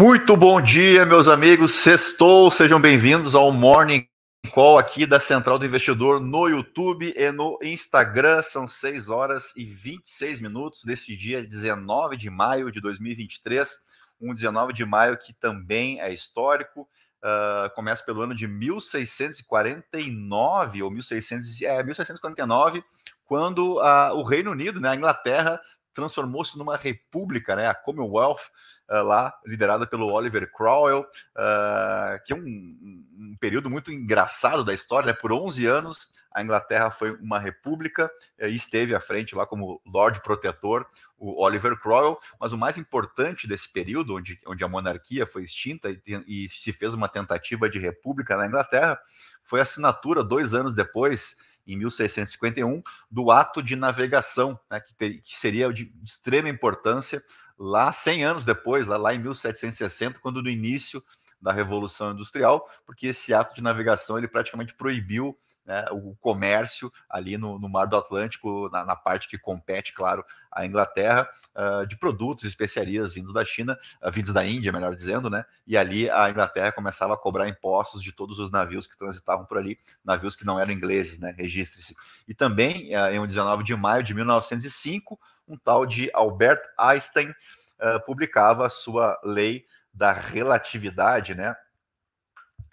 Muito bom dia, meus amigos. Sextou, sejam bem-vindos ao Morning Call aqui da Central do Investidor no YouTube e no Instagram. São 6 horas e 26 minutos deste dia 19 de maio de 2023. Um 19 de maio que também é histórico. Uh, começa pelo ano de 1649 ou 1600, é, 1649, quando uh, o Reino Unido, né, a Inglaterra, transformou-se numa república, né, a Commonwealth, uh, lá liderada pelo Oliver Cromwell, uh, que é um, um, período muito engraçado da história, né, por 11 anos a Inglaterra foi uma república e esteve à frente lá como Lord Protetor o Oliver Cromwell, mas o mais importante desse período, onde, onde a monarquia foi extinta e, e se fez uma tentativa de república na Inglaterra, foi a assinatura, dois anos depois, em 1651, do ato de navegação, né, que, ter, que, seria de extrema importância lá 100 anos depois, lá, lá em 1760, quando no início da Revolução Industrial, porque esse ato de navegação ele praticamente proibiu né, o comércio ali no, no Mar do Atlântico, na, na, parte que compete, claro, a Inglaterra, uh, de produtos especiarias vindos da China, uh, vindos da Índia, melhor dizendo, né? E ali a Inglaterra começava a cobrar impostos de todos os navios que transitavam por ali, navios que não eram ingleses, né? Registre-se. E também, uh, em 19 de maio de 1905, um tal de Albert Einstein publicava a sua lei da relatividade, né?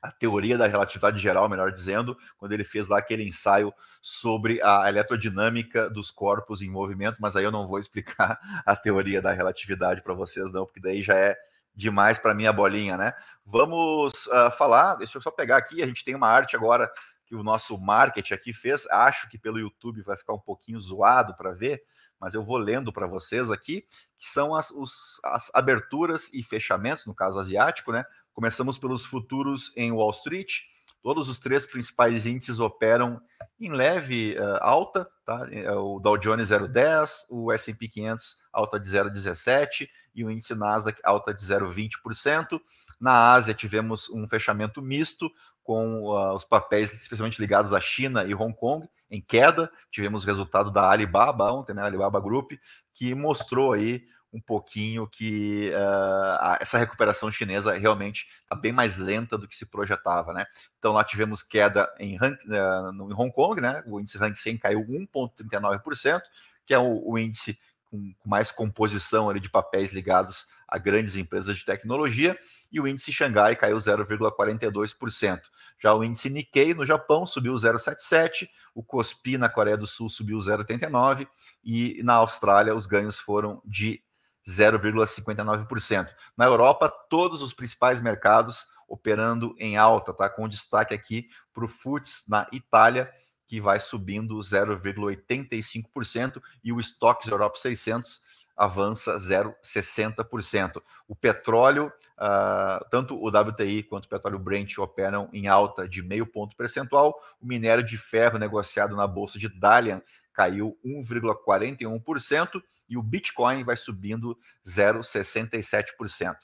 A teoria da relatividade geral, melhor dizendo, quando ele fez lá aquele ensaio sobre a eletrodinâmica dos corpos em movimento, mas aí eu não vou explicar a teoria da relatividade para vocês, não, porque daí já é demais para minha bolinha, né? Vamos uh, falar, deixa eu só pegar aqui, a gente tem uma arte agora que o nosso marketing aqui fez, acho que pelo YouTube vai ficar um pouquinho zoado para ver, mas eu vou lendo para vocês aqui, que são as, os, as aberturas e fechamentos, no caso asiático, né? Começamos pelos futuros em Wall Street. Todos os três principais índices operam em leve uh, alta, tá? É, o Dow Jones 0,10, o S&P 500 alta de 0,17 e o índice Nasdaq alta de 0,20%. Na Ásia tivemos um fechamento misto com uh, os papéis especialmente ligados à China e Hong Kong em queda. Tivemos o resultado da Alibaba ontem, né, Alibaba Group, que mostrou aí um pouquinho que uh, essa recuperação chinesa realmente está bem mais lenta do que se projetava, né? Então lá tivemos queda em, uh, em Hong Kong, né? O índice Hang Seng caiu 1,39%, que é o, o índice com, com, mais composição ali de papéis ligados a grandes empresas de tecnologia, e o índice Xangai caiu 0,42%. Já o índice Nikkei no Japão subiu 0,77%, o Kospi na Coreia do Sul subiu 0,89%, e na Austrália os ganhos foram de 0,59%. Na Europa, todos os principais mercados operando em alta, tá? Com destaque aqui para o FUTS na Itália, que vai subindo 0,85%, e o Stocks Europe 600 avança 0,60%. O petróleo, uh, tanto o WTI quanto o petróleo Brent operam em alta de meio ponto percentual. O minério de ferro negociado na bolsa de Dalian caiu 1,41% e o Bitcoin vai subindo 0,67%.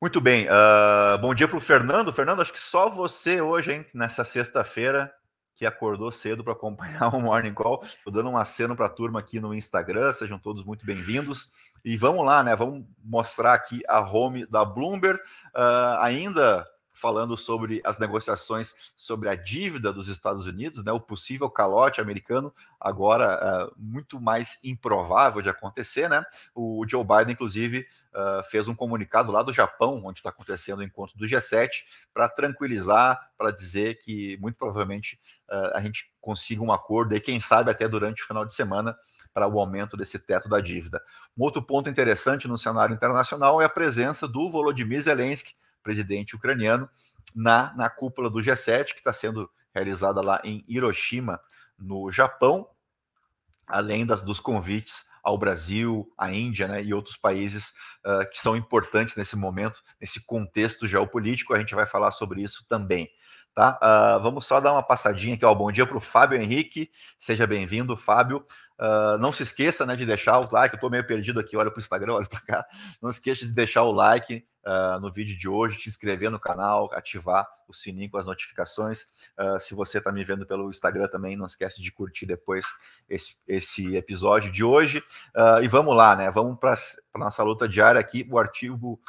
Muito bem, uh, bom dia para o Fernando. Fernando, acho que só você hoje, hein, nessa sexta-feira, que acordou cedo para acompanhar o Morning Call. Estou dando um aceno para a turma aqui no Instagram, sejam todos muito bem-vindos. E vamos lá, né? Vamos mostrar aqui a home da Bloomberg. Uh, ainda falando sobre as negociações sobre a dívida dos Estados Unidos, né, o possível calote americano, agora uh, muito mais improvável de acontecer. Né? O Joe Biden, inclusive, uh, fez um comunicado lá do Japão, onde está acontecendo o encontro do G7, para tranquilizar, para dizer que muito provavelmente uh, a gente consiga um acordo, e quem sabe até durante o final de semana, para o aumento desse teto da dívida. Um outro ponto interessante no cenário internacional é a presença do Volodymyr Zelensky, presidente ucraniano, na, na cúpula do G7, que está sendo realizada lá em Hiroshima, no Japão, além das, dos convites ao Brasil, à Índia né, e outros países uh, que são importantes nesse momento, nesse contexto geopolítico. A gente vai falar sobre isso também. Tá? Uh, vamos só dar uma passadinha aqui. Ó, bom dia para o Fábio Henrique, seja bem-vindo, Fábio. Uh, não se esqueça né, de deixar o like. Eu estou meio perdido aqui, olha para o Instagram, olha para cá. Não se esqueça de deixar o like uh, no vídeo de hoje, te inscrever no canal, ativar o sininho com as notificações. Se você está me vendo pelo Instagram também, não esquece de curtir depois esse, esse episódio de hoje. e vamos lá, né? Vamos para a nossa luta diária aqui. O artigo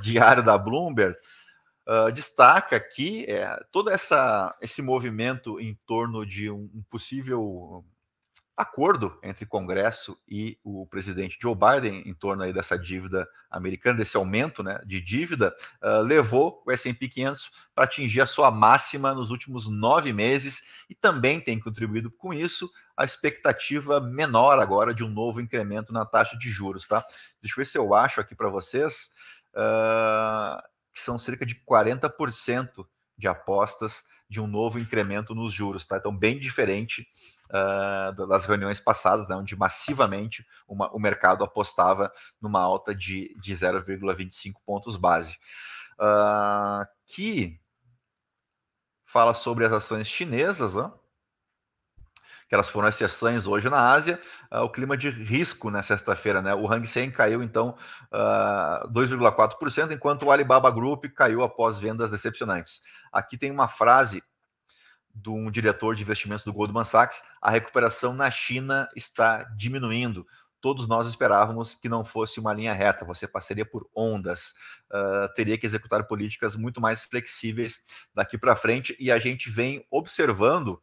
diário da Bloomberg, uh, destaca que é, todo essa, esse movimento em torno de um, um possível acordo entre Congresso e o presidente Joe Biden em torno aí dessa dívida americana, desse aumento né, de dívida, uh, levou o S&P 500 para atingir a sua máxima nos últimos nove meses e também tem contribuído com isso a expectativa menor agora de um novo incremento na taxa de juros, tá? Deixa eu ver se eu acho aqui para vocês, que são cerca de 40% de apostas de um novo incremento nos juros, tá? Então, bem diferente uh, das reuniões passadas, né, onde massivamente uma, o mercado apostava numa alta de, de 0,25 pontos base. Uh, que fala sobre as ações chinesas, né? Elas foram exceções hoje na Ásia, uh, o clima de risco na sexta-feira, né? O Hang Seng caiu então uh, 2,4%, enquanto o Alibaba Group caiu após vendas decepcionantes. Aqui tem uma frase de um diretor de investimentos do Goldman Sachs, a recuperação na China está diminuindo. Todos nós esperávamos que não fosse uma linha reta, você passaria por ondas, uh, teria que executar políticas muito mais flexíveis daqui para frente, e a gente vem observando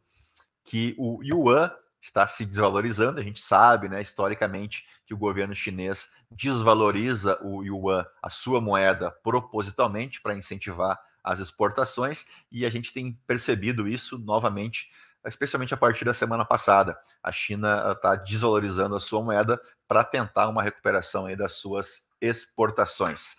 que o yuan está se desvalorizando. A gente sabe, né, historicamente, que o governo chinês desvaloriza o yuan, a sua moeda, propositalmente para incentivar as exportações, e a gente tem percebido isso novamente, especialmente a partir da semana passada. A China está desvalorizando a sua moeda para tentar uma recuperação aí das suas exportações.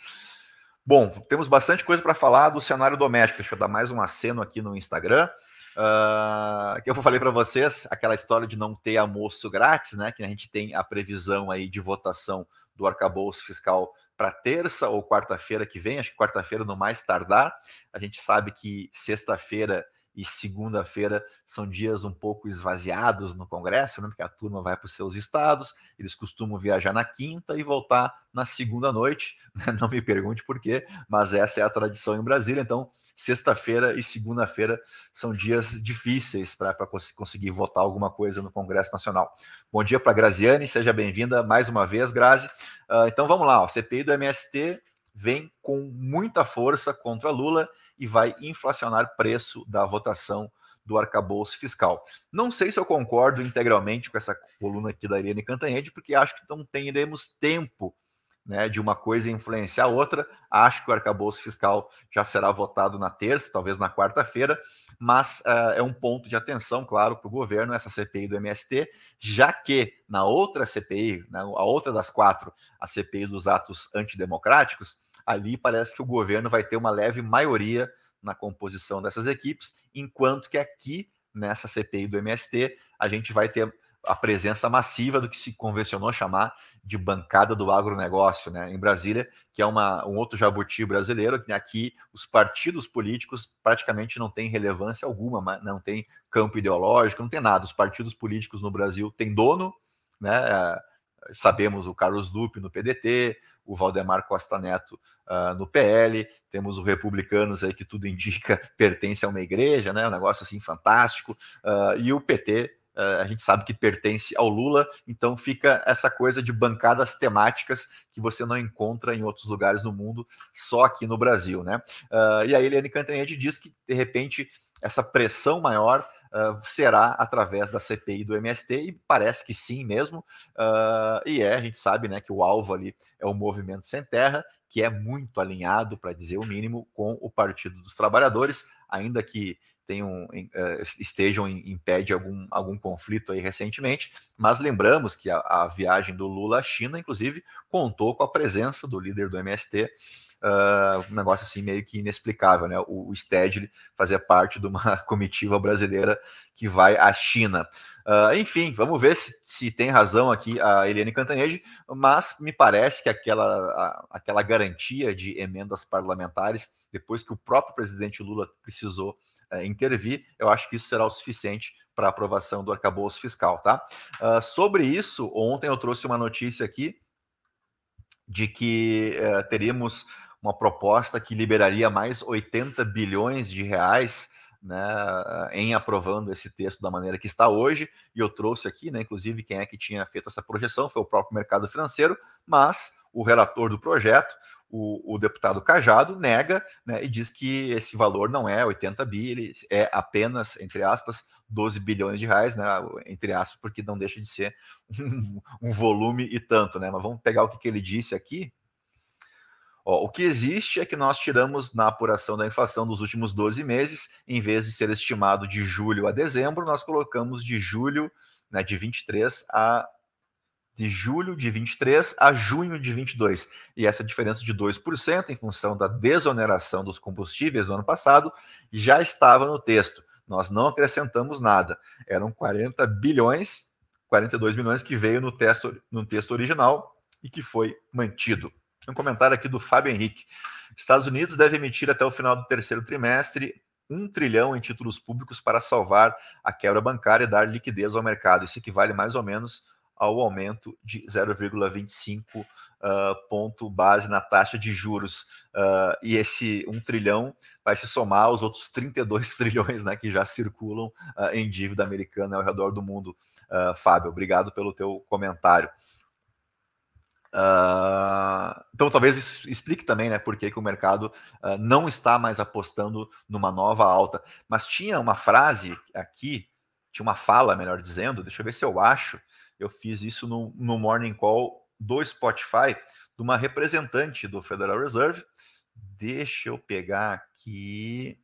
Bom, temos bastante coisa para falar do cenário doméstico. Deixa eu dar mais um aceno aqui no Instagram. Uh, que eu falei para vocês, aquela história de não ter almoço grátis, né? Que a gente tem a previsão aí de votação do arcabouço fiscal para terça ou quarta-feira que vem, acho que quarta-feira no mais tardar. A gente sabe que sexta-feira e segunda-feira são dias um pouco esvaziados no Congresso, né, porque a turma vai para os seus estados, eles costumam viajar na quinta e voltar na segunda noite. Né? Não me pergunte por quê, mas essa é a tradição em Brasília. Então, sexta-feira e segunda-feira são dias difíceis para conseguir votar alguma coisa no Congresso Nacional. Bom dia para Graziane, seja bem-vinda mais uma vez, Grazi. Uh, então vamos lá, ó, CPI do MST vem com muita força contra Lula e vai inflacionar preço da votação do arcabouço fiscal. Não sei se eu concordo integralmente com essa coluna aqui da Irene Cantanhede, porque acho que não teremos tempo né, de uma coisa influenciar a outra. Acho que o arcabouço fiscal já será votado na terça, talvez na quarta-feira, mas uh, é um ponto de atenção, claro, para o governo, essa CPI do MST, já que na outra CPI, né, a outra das quatro, a CPI dos atos antidemocráticos, ali parece que o governo vai ter uma leve maioria na composição dessas equipes, enquanto que aqui, nessa CPI do MST, a gente vai ter a presença massiva do que se convencionou chamar de bancada do agronegócio, né, em Brasília, que é uma, um outro jabuti brasileiro, que aqui os partidos políticos praticamente não têm relevância alguma, não tem campo ideológico, não tem nada. Os partidos políticos no Brasil têm dono, né, sabemos o Carlos Lupe no PDT, o Valdemar Costa Neto uh, no PL, temos o Republicanos aí que tudo indica pertence a uma igreja, né? Um negócio assim fantástico, uh, e o PT a gente sabe que pertence ao Lula, então fica essa coisa de bancadas temáticas que você não encontra em outros lugares do mundo, só aqui no Brasil, né? Uh, e a Eliane Cantanhede diz que, de repente, essa pressão maior uh, será através da CPI do MST, e parece que sim mesmo, uh, e é, a gente sabe né, que o alvo ali é o Movimento Sem Terra, que é muito alinhado, para dizer o mínimo, com o Partido dos Trabalhadores, ainda que tenham, uh, estejam em, em pé de algum, algum conflito aí recentemente, mas lembramos que a, a viagem do Lula à China, inclusive, contou com a presença do líder do MST, uh, um negócio assim meio que inexplicável, né? O, o Stedley fazia parte de uma comitiva brasileira que vai à China. Uh, enfim, vamos ver se, se, tem razão aqui a Eliane Cantanhede, mas me parece que aquela, a, aquela garantia de emendas parlamentares, depois que o próprio presidente Lula precisou uh, intervir, eu acho que isso será o suficiente para aprovação do arcabouço fiscal, tá? Uh, sobre isso, ontem eu trouxe uma notícia aqui de que uh, teríamos uma proposta que liberaria mais 80 bilhões de reais né, em aprovando esse texto da maneira que está hoje, e eu trouxe aqui, né, inclusive, quem é que tinha feito essa projeção foi o próprio mercado financeiro, mas o relator do projeto, o, o deputado Cajado nega né, e diz que esse valor não é 80 bi, ele é apenas, entre aspas, 12 bilhões de reais, né, entre aspas, porque não deixa de ser um, um volume e tanto, né? Mas vamos pegar o que, que ele disse aqui. Ó, o que existe é que nós tiramos na apuração da inflação dos últimos 12 meses, em vez de ser estimado de julho a dezembro, nós colocamos de julho né, de 23 a de julho de 23 a junho de 22. E essa diferença de 2% em função da desoneração dos combustíveis do ano passado já estava no texto. Nós não acrescentamos nada. Eram 40 bilhões, 42 milhões que veio no texto, no texto original e que foi mantido. Um comentário aqui do Fábio Henrique. Estados Unidos deve emitir até o final do terceiro trimestre um trilhão em títulos públicos para salvar a quebra bancária e dar liquidez ao mercado. Isso equivale mais ou menos ao aumento de 0,25 uh, ah, ponto base na taxa de juros. Uh, e esse 1 trilhão vai se somar aos outros 32 trilhões né, que já circulam uh, em dívida americana ao redor do mundo. Fábio, obrigado pelo teu comentário. Uh, então, talvez isso explique também né, por que, que o mercado uh, não está mais apostando numa nova alta. Mas tinha uma frase aqui, tinha uma fala, melhor dizendo, deixa eu ver se eu acho, eu fiz isso no, no Morning Call do Spotify, de uma representante do Federal Reserve. Deixa eu pegar aqui.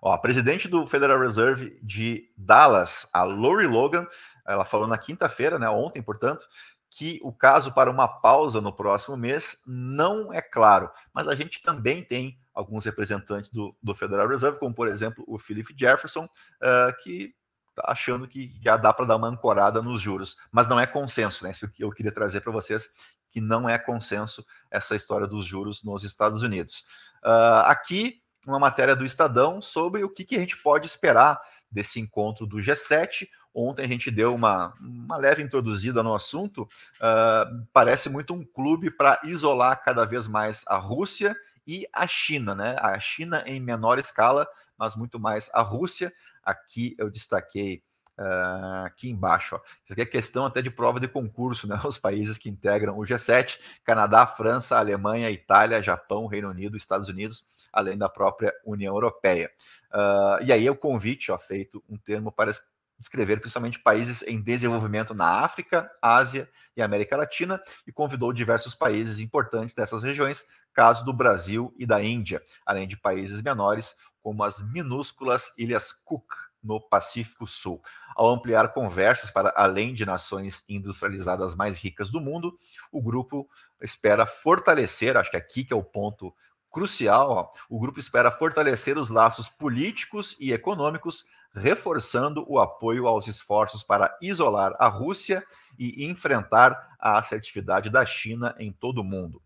Ó, a presidente do Federal Reserve de Dallas, a Lori Logan, ela falou na quinta-feira, né, ontem, portanto, que o caso para uma pausa no próximo mês não é claro, mas a gente também tem alguns representantes do, do Federal Reserve, como por exemplo o Philip Jefferson, uh, que Tá achando que já dá para dar uma ancorada nos juros, mas não é consenso, né? Isso que eu queria trazer para vocês, que não é consenso essa história dos juros nos Estados Unidos. Uh, aqui, uma matéria do Estadão sobre o que, que, a gente pode esperar desse encontro do G7. Ontem a gente deu uma, uma leve introduzida no assunto. Uh, parece muito um clube para isolar cada vez mais a Rússia e a China, né? A China em menor escala, mas muito mais a Rússia. Aqui eu destaquei uh, aqui embaixo. Ó. Isso aqui é questão até de prova de concurso, né? Os países que integram o G7: Canadá, França, Alemanha, Itália, Japão, Reino Unido, Estados Unidos, além da própria União Europeia. Uh, e aí é o convite, ó, feito um termo para descrever principalmente países em desenvolvimento na África, Ásia e América Latina, e convidou diversos países importantes dessas regiões, caso do Brasil e da Índia, além de países menores como as minúsculas Ilhas Cook, no Pacífico Sul. Ao ampliar conversas para além de nações industrializadas mais ricas do mundo, o grupo espera fortalecer, acho que aqui que é o ponto crucial, ó, o grupo espera fortalecer os laços políticos e econômicos, reforçando o apoio aos esforços para isolar a Rússia e enfrentar a assertividade da China em todo o mundo.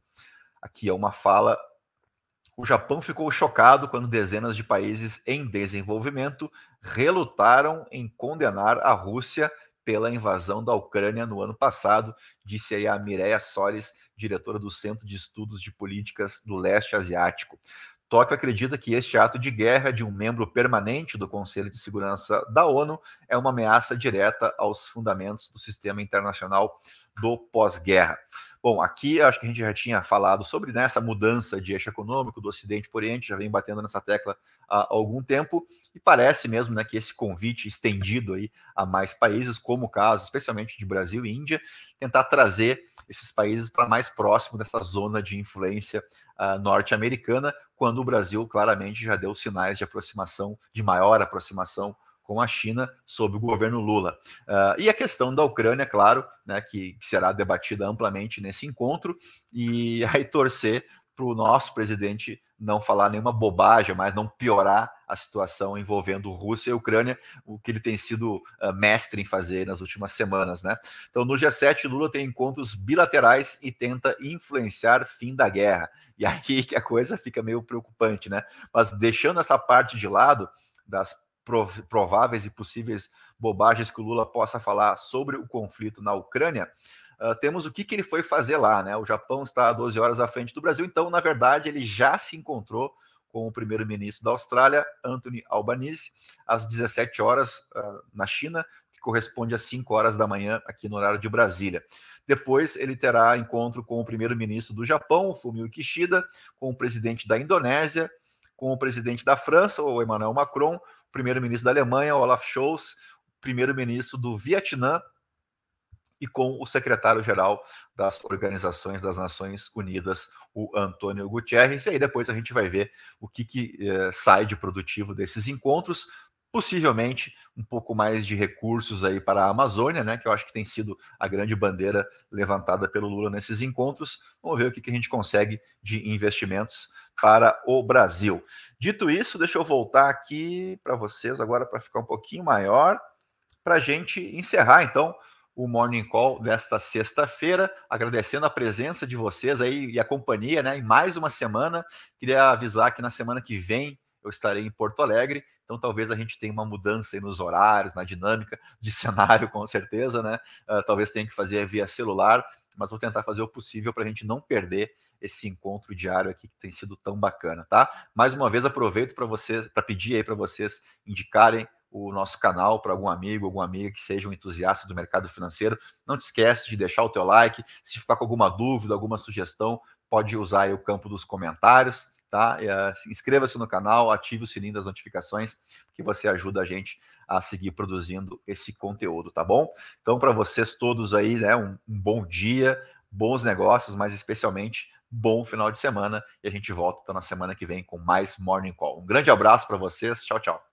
Aqui é uma fala o Japão ficou chocado quando dezenas de países em desenvolvimento relutaram em condenar a Rússia pela invasão da Ucrânia no ano passado, disse aí a Mireia Solis, diretora do Centro de Estudos de Políticas do Leste Asiático. Tóquio acredita que este ato de guerra de um membro permanente do Conselho de Segurança da ONU é uma ameaça direta aos fundamentos do sistema internacional do pós-guerra. Bom, aqui acho que a gente já tinha falado sobre né, essa mudança de eixo econômico do Ocidente para o Oriente, já vem batendo nessa tecla há algum tempo, e parece mesmo né, que esse convite estendido aí a mais países, como o caso, especialmente de Brasil e Índia, tentar trazer esses países para mais próximo dessa zona de influência uh, norte-americana, quando o Brasil claramente já deu sinais de aproximação, de maior aproximação com a China sob o governo Lula. Uh, e a questão da Ucrânia, claro, né, que, que, será debatida amplamente nesse encontro, e aí torcer para o nosso presidente não falar nenhuma bobagem, mas não piorar a situação envolvendo Rússia e Ucrânia, o que ele tem sido uh, mestre em fazer nas últimas semanas. Né? Então, no G7, Lula tem encontros bilaterais e tenta influenciar fim da guerra. E aí que a coisa fica meio preocupante, né? Mas deixando essa parte de lado das prováveis e possíveis bobagens que o Lula possa falar sobre o conflito na Ucrânia, uh, temos o que, que ele foi fazer lá, né? O Japão está a 12 horas à frente do Brasil, então, na verdade, ele já se encontrou com o primeiro-ministro da Austrália, Anthony Albanese, às 17 horas uh, na China, que corresponde às 5 horas da manhã aqui no horário de Brasília. Depois ele terá encontro com o primeiro-ministro do Japão, Fumio Kishida, com o presidente da Indonésia, com o presidente da França, o Emmanuel Macron, primeiro-ministro da Alemanha, Olaf Scholz, primeiro-ministro do Vietnã, e com o secretário-geral das Organizações das Nações Unidas, o Antônio Guterres. E aí depois a gente vai ver o que, que eh, sai de produtivo desses encontros. Possivelmente um pouco mais de recursos aí para a Amazônia, né? Que eu acho que tem sido a grande bandeira levantada pelo Lula nesses encontros. Vamos ver o que, que a gente consegue de investimentos para o Brasil. Dito isso, deixa eu voltar aqui para vocês agora para ficar um pouquinho maior, para a gente encerrar então o Morning Call desta sexta-feira, agradecendo a presença de vocês aí e a companhia, né? Em mais uma semana. Queria avisar que na semana que vem eu estarei em Porto Alegre, então talvez a gente tenha uma mudança nos horários, na dinâmica de cenário, com certeza, né? Uh, talvez tenha que fazer via celular, mas vou tentar fazer o possível para a gente não perder esse encontro diário aqui que tem sido tão bacana, tá? Mais uma vez aproveito para vocês, para pedir aí para vocês indicarem o nosso canal para algum amigo, alguma amiga que seja um entusiasta do mercado financeiro. Não te esquece de deixar o teu like. Se ficar com alguma dúvida, alguma sugestão, pode usar o campo dos comentários, tá? Uh, Inscreva-se no canal, ative o sininho das notificações, que você ajuda a gente a seguir produzindo esse conteúdo, tá bom? Então, para vocês todos aí, né, um, um bom dia, bons negócios, mas especialmente bom final de semana. E a gente volta então, na semana que vem com mais Morning Call. Um grande abraço para vocês. Tchau, tchau.